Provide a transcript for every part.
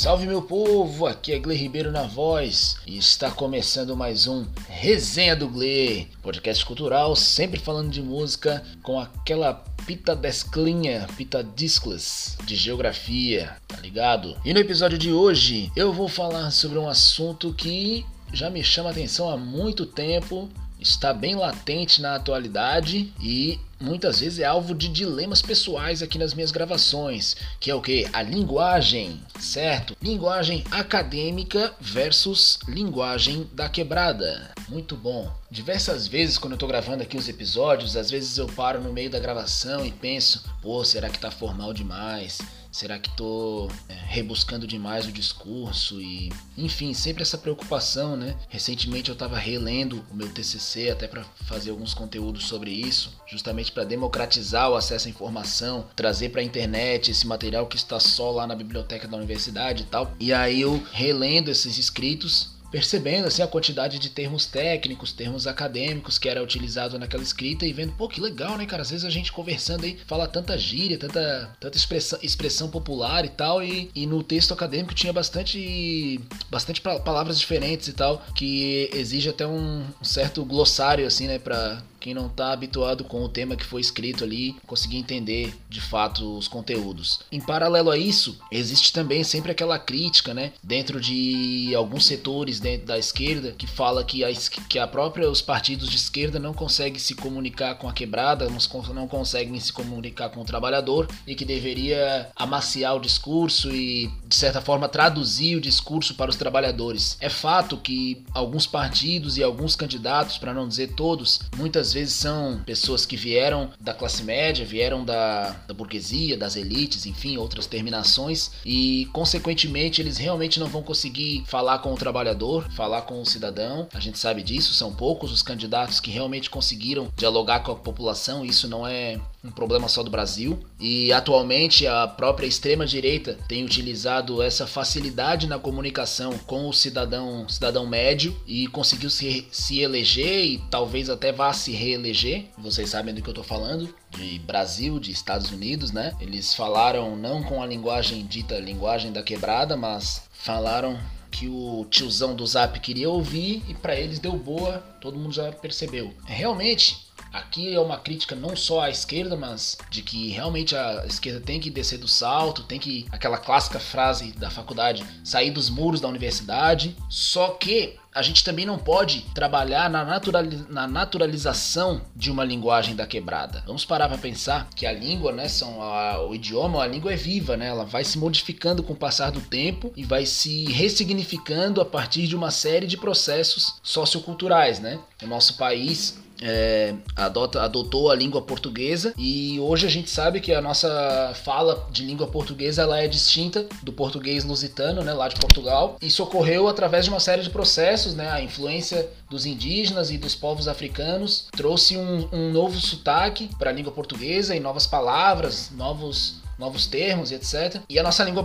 Salve meu povo, aqui é Gle Ribeiro na voz e está começando mais um Resenha do Gle, podcast cultural, sempre falando de música com aquela pita desclinha, pita disclas de geografia, tá ligado? E no episódio de hoje eu vou falar sobre um assunto que já me chama atenção há muito tempo está bem latente na atualidade e muitas vezes é alvo de dilemas pessoais aqui nas minhas gravações, que é o que? A linguagem, certo? Linguagem acadêmica versus linguagem da quebrada. Muito bom. Diversas vezes quando eu tô gravando aqui os episódios, às vezes eu paro no meio da gravação e penso, pô, será que tá formal demais? Será que tô é, rebuscando demais o discurso e, enfim, sempre essa preocupação, né? Recentemente eu estava relendo o meu TCC até para fazer alguns conteúdos sobre isso, justamente para democratizar o acesso à informação, trazer para a internet esse material que está só lá na biblioteca da universidade e tal. E aí eu relendo esses escritos percebendo assim a quantidade de termos técnicos, termos acadêmicos que era utilizado naquela escrita e vendo, pô, que legal, né, cara? Às vezes a gente conversando aí fala tanta gíria, tanta, tanta expressão, expressão popular e tal, e, e no texto acadêmico tinha bastante, bastante palavras diferentes e tal, que exige até um, certo glossário, assim, né, pra quem não está habituado com o tema que foi escrito ali conseguir entender de fato os conteúdos. Em paralelo a isso, existe também sempre aquela crítica, né, dentro de alguns setores dentro da esquerda que fala que a, que a própria os partidos de esquerda não conseguem se comunicar com a quebrada, não conseguem se comunicar com o trabalhador e que deveria amaciar o discurso e de certa forma traduzir o discurso para os trabalhadores. É fato que alguns partidos e alguns candidatos, para não dizer todos, muitas muitas vezes são pessoas que vieram da classe média, vieram da, da burguesia, das elites, enfim, outras terminações, e consequentemente eles realmente não vão conseguir falar com o trabalhador, falar com o cidadão. A gente sabe disso, são poucos os candidatos que realmente conseguiram dialogar com a população, isso não é um problema só do Brasil. E atualmente a própria extrema-direita tem utilizado essa facilidade na comunicação com o cidadão, cidadão médio e conseguiu se, se eleger e talvez até vá se reeleger. Vocês sabem do que eu tô falando de Brasil, de Estados Unidos, né? Eles falaram não com a linguagem dita linguagem da quebrada, mas falaram que o tiozão do Zap queria ouvir e para eles deu boa, todo mundo já percebeu. Realmente, Aqui é uma crítica não só à esquerda, mas de que realmente a esquerda tem que descer do salto, tem que aquela clássica frase da faculdade, sair dos muros da universidade. Só que a gente também não pode trabalhar na, na naturalização de uma linguagem da quebrada. Vamos parar para pensar que a língua, né, são a, o idioma, a língua é viva, né? Ela vai se modificando com o passar do tempo e vai se ressignificando a partir de uma série de processos socioculturais, né? O nosso país é, adota, adotou a língua portuguesa e hoje a gente sabe que a nossa fala de língua portuguesa ela é distinta do português lusitano, né, lá de Portugal. Isso ocorreu através de uma série de processos, né, a influência dos indígenas e dos povos africanos trouxe um, um novo sotaque para a língua portuguesa e novas palavras, novos novos termos e etc. E a nossa língua,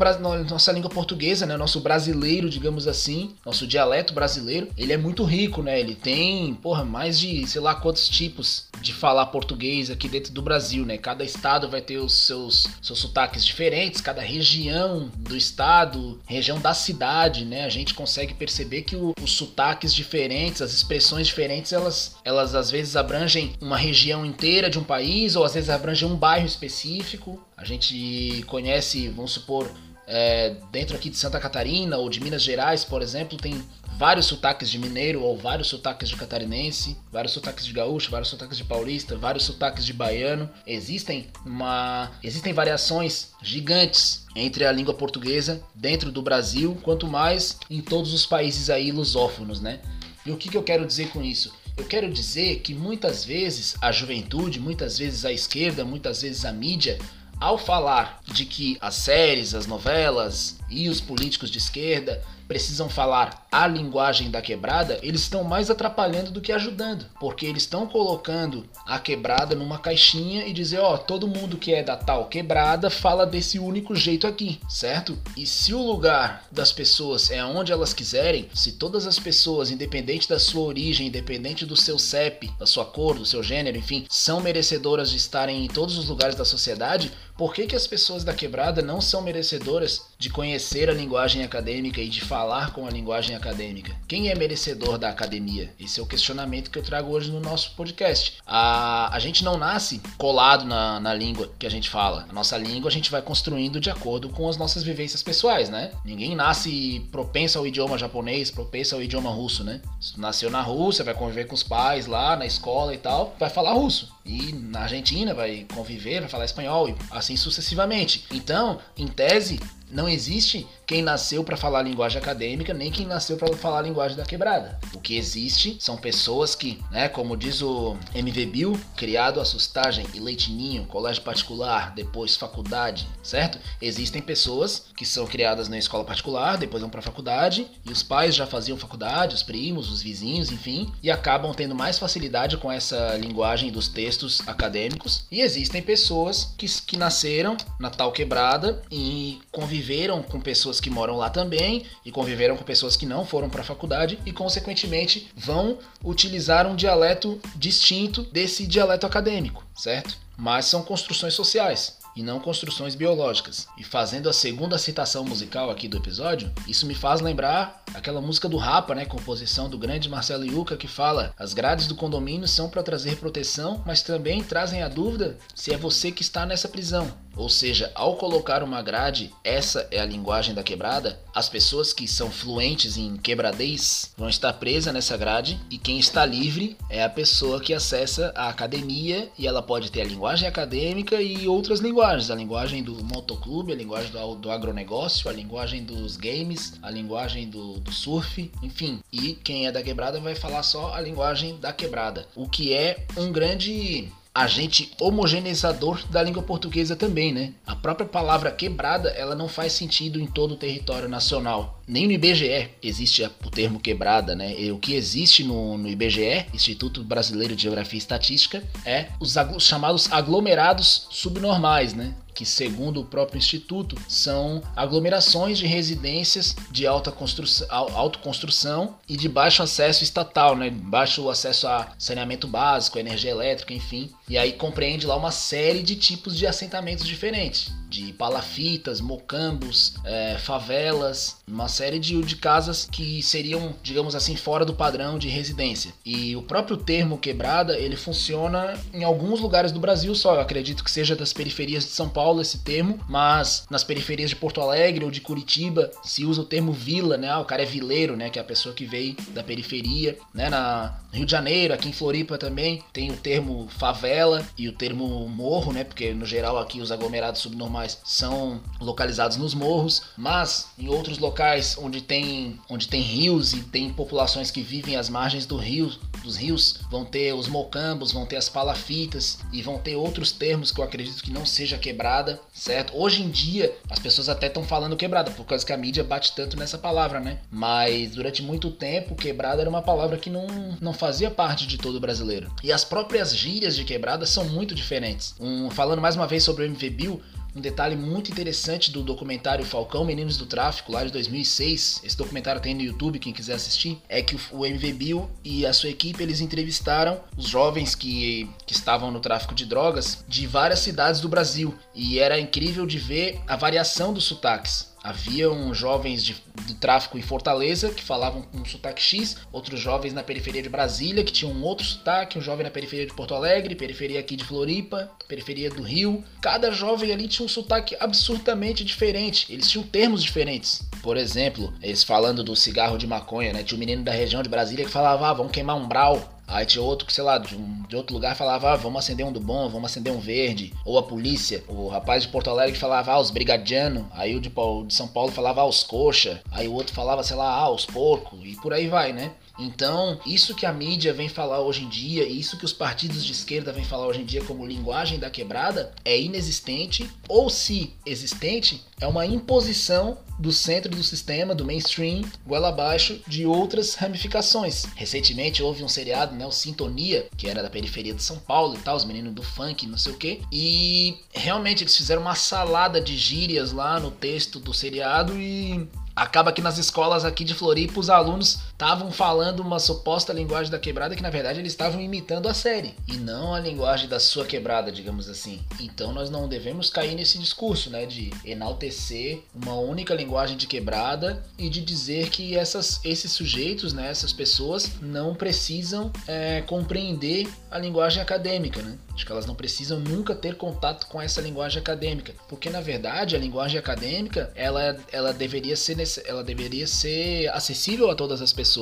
nossa língua portuguesa, né, nosso brasileiro, digamos assim, nosso dialeto brasileiro, ele é muito rico, né? Ele tem, porra, mais de, sei lá, quantos tipos de falar português aqui dentro do Brasil, né? Cada estado vai ter os seus, seus sotaques diferentes, cada região do estado, região da cidade, né? A gente consegue perceber que o, os sotaques diferentes, as expressões diferentes, elas, elas às vezes abrangem uma região inteira de um país ou às vezes abrangem um bairro específico. A gente conhece, vamos supor, é, dentro aqui de Santa Catarina ou de Minas Gerais, por exemplo, tem vários sotaques de mineiro ou vários sotaques de catarinense, vários sotaques de gaúcho, vários sotaques de paulista, vários sotaques de baiano. Existem uma existem variações gigantes entre a língua portuguesa dentro do Brasil, quanto mais em todos os países aí lusófonos, né? E o que, que eu quero dizer com isso? Eu quero dizer que muitas vezes a juventude, muitas vezes a esquerda, muitas vezes a mídia ao falar de que as séries, as novelas e os políticos de esquerda precisam falar a linguagem da quebrada, eles estão mais atrapalhando do que ajudando, porque eles estão colocando a quebrada numa caixinha e dizer, ó, oh, todo mundo que é da tal quebrada fala desse único jeito aqui, certo? E se o lugar das pessoas é onde elas quiserem, se todas as pessoas, independente da sua origem, independente do seu CEP, da sua cor, do seu gênero, enfim, são merecedoras de estarem em todos os lugares da sociedade, por que, que as pessoas da quebrada não são merecedoras de conhecer a linguagem acadêmica e de falar com a linguagem acadêmica? Quem é merecedor da academia? Esse é o questionamento que eu trago hoje no nosso podcast. A, a gente não nasce colado na, na língua que a gente fala. A nossa língua a gente vai construindo de acordo com as nossas vivências pessoais, né? Ninguém nasce propenso ao idioma japonês, propenso ao idioma russo, né? Se nasceu na Rússia, vai conviver com os pais lá na escola e tal, vai falar russo. E na Argentina vai conviver, vai falar espanhol e assim sucessivamente. Então, em tese, não existe quem nasceu para falar linguagem acadêmica, nem quem nasceu para falar linguagem da quebrada. O que existe são pessoas que, né, como diz o MV Bill, criado a sustagem e leitinho, colégio particular, depois faculdade, certo? Existem pessoas que são criadas na escola particular, depois vão para a faculdade, e os pais já faziam faculdade, os primos, os vizinhos, enfim, e acabam tendo mais facilidade com essa linguagem dos textos acadêmicos. E existem pessoas que, que nasceram na tal quebrada e conviveram com pessoas que moram lá também e conviveram com pessoas que não foram para a faculdade e, consequentemente, vão utilizar um dialeto distinto desse dialeto acadêmico, certo? Mas são construções sociais e não construções biológicas. E fazendo a segunda citação musical aqui do episódio, isso me faz lembrar aquela música do Rapa, né, composição do grande Marcelo Yuca que fala: "As grades do condomínio são para trazer proteção, mas também trazem a dúvida se é você que está nessa prisão. Ou seja, ao colocar uma grade, essa é a linguagem da quebrada, as pessoas que são fluentes em quebradez vão estar presas nessa grade e quem está livre é a pessoa que acessa a academia e ela pode ter a linguagem acadêmica e outras linguagens, a linguagem do motoclube, a linguagem do, do agronegócio, a linguagem dos games, a linguagem do, do surf, enfim. E quem é da quebrada vai falar só a linguagem da quebrada, o que é um grande agente homogeneizador da língua portuguesa também, né? A própria palavra quebrada, ela não faz sentido em todo o território nacional. Nem no IBGE existe o termo quebrada, né? E o que existe no, no IBGE, Instituto Brasileiro de Geografia e Estatística, é os chamados aglomerados subnormais, né? Que, segundo o próprio instituto, são aglomerações de residências de alta construção, autoconstrução e de baixo acesso estatal, né? baixo acesso a saneamento básico, energia elétrica, enfim. E aí compreende lá uma série de tipos de assentamentos diferentes de palafitas, mocambos, é, favelas, uma série de, de casas que seriam, digamos assim, fora do padrão de residência. E o próprio termo quebrada, ele funciona em alguns lugares do Brasil só. Eu acredito que seja das periferias de São Paulo esse termo, mas nas periferias de Porto Alegre ou de Curitiba se usa o termo vila, né? Ah, o cara é vileiro, né? Que é a pessoa que veio da periferia, né? Na Rio de Janeiro, aqui em Floripa também tem o termo favela e o termo morro, né? Porque no geral aqui os aglomerados subnormais são localizados nos morros, mas em outros locais onde tem, onde tem rios e tem populações que vivem às margens do rio, dos rios, vão ter os mocambos, vão ter as palafitas e vão ter outros termos que eu acredito que não seja quebrada, certo? Hoje em dia as pessoas até estão falando quebrada por causa que a mídia bate tanto nessa palavra, né? Mas durante muito tempo quebrada era uma palavra que não, não fazia parte de todo brasileiro. E as próprias gírias de quebrada são muito diferentes. Um, falando mais uma vez sobre o MV Bill, um detalhe muito interessante do documentário Falcão Meninos do Tráfico, lá de 2006, esse documentário tem no YouTube, quem quiser assistir, é que o MV Bill e a sua equipe, eles entrevistaram os jovens que, que estavam no tráfico de drogas de várias cidades do Brasil. E era incrível de ver a variação dos sotaques. Haviam jovens de, de, tráfico em Fortaleza que falavam com um sotaque X, outros jovens na periferia de Brasília que tinham um outro sotaque, um jovem na periferia de Porto Alegre, periferia aqui de Floripa, periferia do Rio. Cada jovem ali tinha um sotaque absurdamente diferente, eles tinham termos diferentes. Por exemplo, eles falando do cigarro de maconha, né? Tinha um menino da região de Brasília que falava, ah, vamos queimar um brau. Aí tinha outro que, sei lá, de, um, de outro lugar falava, ah, vamos acender um do bom, vamos acender um verde. Ou a polícia. O rapaz de Porto Alegre falava, ah, os brigadianos. Aí o de, de São Paulo falava, ah, os coxa. Aí o outro falava, sei lá, ah, os porcos. E por aí vai, né? Então, isso que a mídia vem falar hoje em dia, isso que os partidos de esquerda vêm falar hoje em dia como linguagem da quebrada, é inexistente, ou se existente, é uma imposição do centro do sistema, do mainstream, goela abaixo de outras ramificações. Recentemente houve um seriado, né, o Sintonia, que era da periferia de São Paulo e tal, os meninos do funk, não sei o que, e realmente eles fizeram uma salada de gírias lá no texto do seriado e Acaba que nas escolas aqui de Floripa os alunos estavam falando uma suposta linguagem da quebrada que na verdade eles estavam imitando a série e não a linguagem da sua quebrada, digamos assim. Então nós não devemos cair nesse discurso, né, de enaltecer uma única linguagem de quebrada e de dizer que essas, esses sujeitos, né, essas pessoas não precisam é, compreender a linguagem acadêmica, né? Acho que elas não precisam nunca ter contato com essa linguagem acadêmica, porque na verdade a linguagem acadêmica ela, ela deveria ser ela deveria ser acessível a todas as pessoas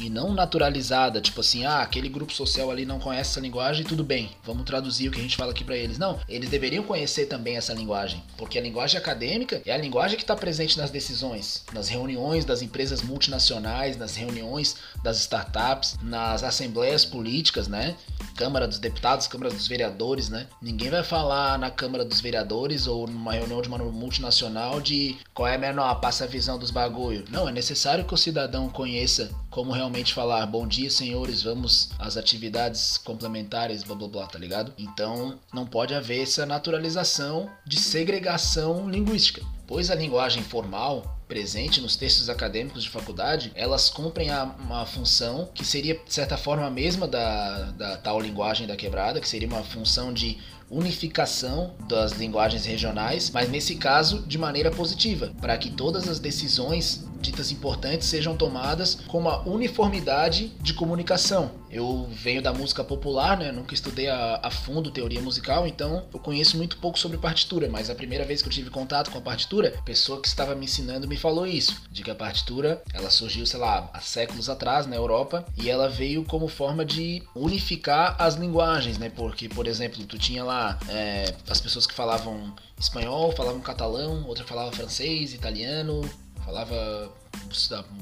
e não naturalizada, tipo assim, ah, aquele grupo social ali não conhece essa linguagem, tudo bem, vamos traduzir o que a gente fala aqui para eles. Não, eles deveriam conhecer também essa linguagem, porque a linguagem acadêmica é a linguagem que está presente nas decisões, nas reuniões das empresas multinacionais, nas reuniões das startups, nas assembleias políticas, né? Câmara dos Deputados, Câmara dos Vereadores, né? Ninguém vai falar na Câmara dos Vereadores ou numa reunião de uma multinacional de qual é a menor, passa a visão dos bagulho. Não, é necessário que o cidadão conheça como realmente falar bom dia, senhores, vamos às atividades complementares, blá blá blá, tá ligado? Então, não pode haver essa naturalização de segregação linguística, pois a linguagem formal presente nos textos acadêmicos de faculdade, elas cumprem a, uma função que seria, de certa forma, a mesma da, da tal linguagem da quebrada, que seria uma função de unificação das linguagens regionais, mas nesse caso de maneira positiva, para que todas as decisões ditas importantes sejam tomadas com uma uniformidade de comunicação. Eu venho da música popular, né? Nunca estudei a, a, fundo teoria musical, então eu conheço muito pouco sobre partitura, mas a primeira vez que eu tive contato com a partitura, a pessoa que estava me ensinando me falou isso, de que a partitura, ela surgiu, sei lá, há séculos atrás na Europa, e ela veio como forma de unificar as linguagens, né? Porque, por exemplo, tu tinha lá é, as pessoas que falavam espanhol, falavam catalão, outra falava francês, italiano, falava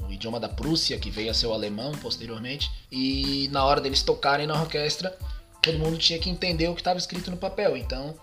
o idioma da Prússia, que veio a ser o alemão posteriormente, e na hora deles tocarem na orquestra, todo mundo tinha que entender o que estava escrito no papel. Então,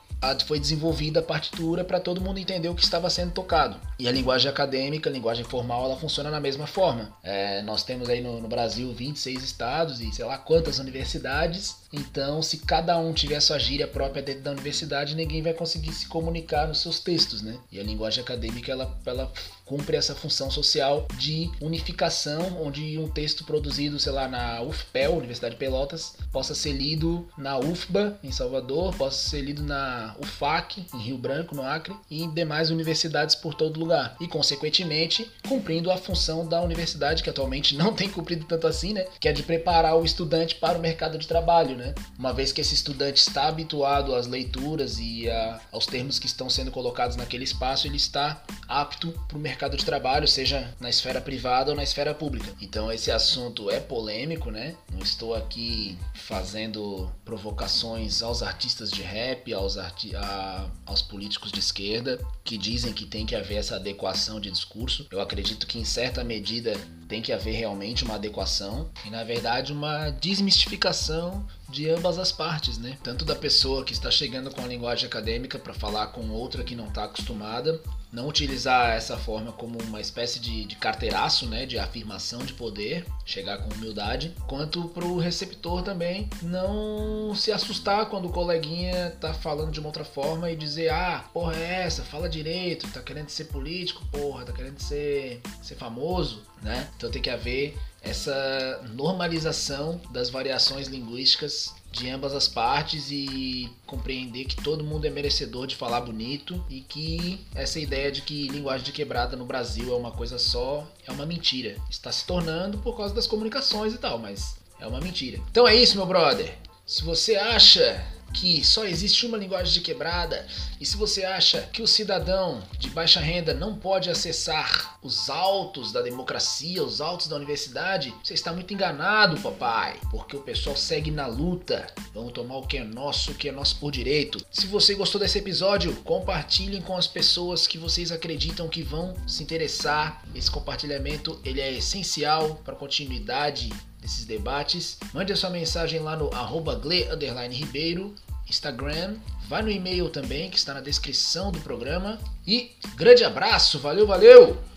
foi desenvolvida a partitura para todo mundo entender o que estava sendo tocado. E a linguagem acadêmica, a linguagem formal, ela funciona na mesma forma. É, nós temos aí no, no, Brasil 26 estados e sei lá quantas universidades. Então, se cada um tiver sua gíria própria dentro da universidade, ninguém vai conseguir se comunicar nos seus textos, né? E a linguagem acadêmica, ela, ela cumpre essa função social de unificação, onde um texto produzido, sei lá, na UFPEL, Universidade de Pelotas, possa ser lido na UFBA, em Salvador, possa ser lido na UFAC, em Rio Branco, no Acre, e em demais universidades por todo lugar. E, consequentemente, cumprindo a função da universidade, que atualmente não tem cumprido tanto assim, né? Que é de preparar o estudante para o mercado de trabalho, né? Uma vez que esse estudante está habituado às leituras e a, aos termos que estão sendo colocados naquele espaço, ele está apto para o mercado de trabalho, seja na esfera privada ou na esfera pública. Então esse assunto é polêmico, né? Não estou aqui fazendo provocações aos artistas de rap, aos, arti a, aos políticos de esquerda que dizem que tem que haver essa adequação de discurso. Eu acredito que em certa medida tem que haver realmente uma adequação e na verdade uma desmistificação de ambas as partes, né? Tanto da pessoa que está chegando com a linguagem acadêmica para falar com outra que não está acostumada, não utilizar essa forma como uma espécie de, de carteiraço, né? De afirmação de poder, chegar com humildade, quanto para o receptor também não se assustar quando o coleguinha tá falando de uma outra forma e dizer, ah, porra é essa, fala direito, tá querendo ser político, porra, tá querendo ser, ser famoso, né? Então tem que haver essa normalização das variações linguísticas de ambas as partes e compreender que todo mundo é merecedor de falar bonito e que essa ideia de que linguagem de quebrada no Brasil é uma coisa só é uma mentira. Está se tornando por causa das comunicações e tal, mas é uma mentira. Então é isso, meu brother. Se você acha que só existe uma linguagem de quebrada, e se você acha que o cidadão de baixa renda não pode acessar os altos da democracia, os altos da universidade, você está muito enganado, papai, porque o pessoal segue na luta. Vamos tomar o que é nosso, o que é nosso por direito. Se você gostou desse episódio, compartilhem com as pessoas que vocês acreditam que vão se interessar. Esse compartilhamento ele é essencial para a continuidade desses debates. Mande a sua mensagem lá no arroba Ribeiro, Instagram. Vai no e-mail também, que está na descrição do programa. E grande abraço, valeu, valeu!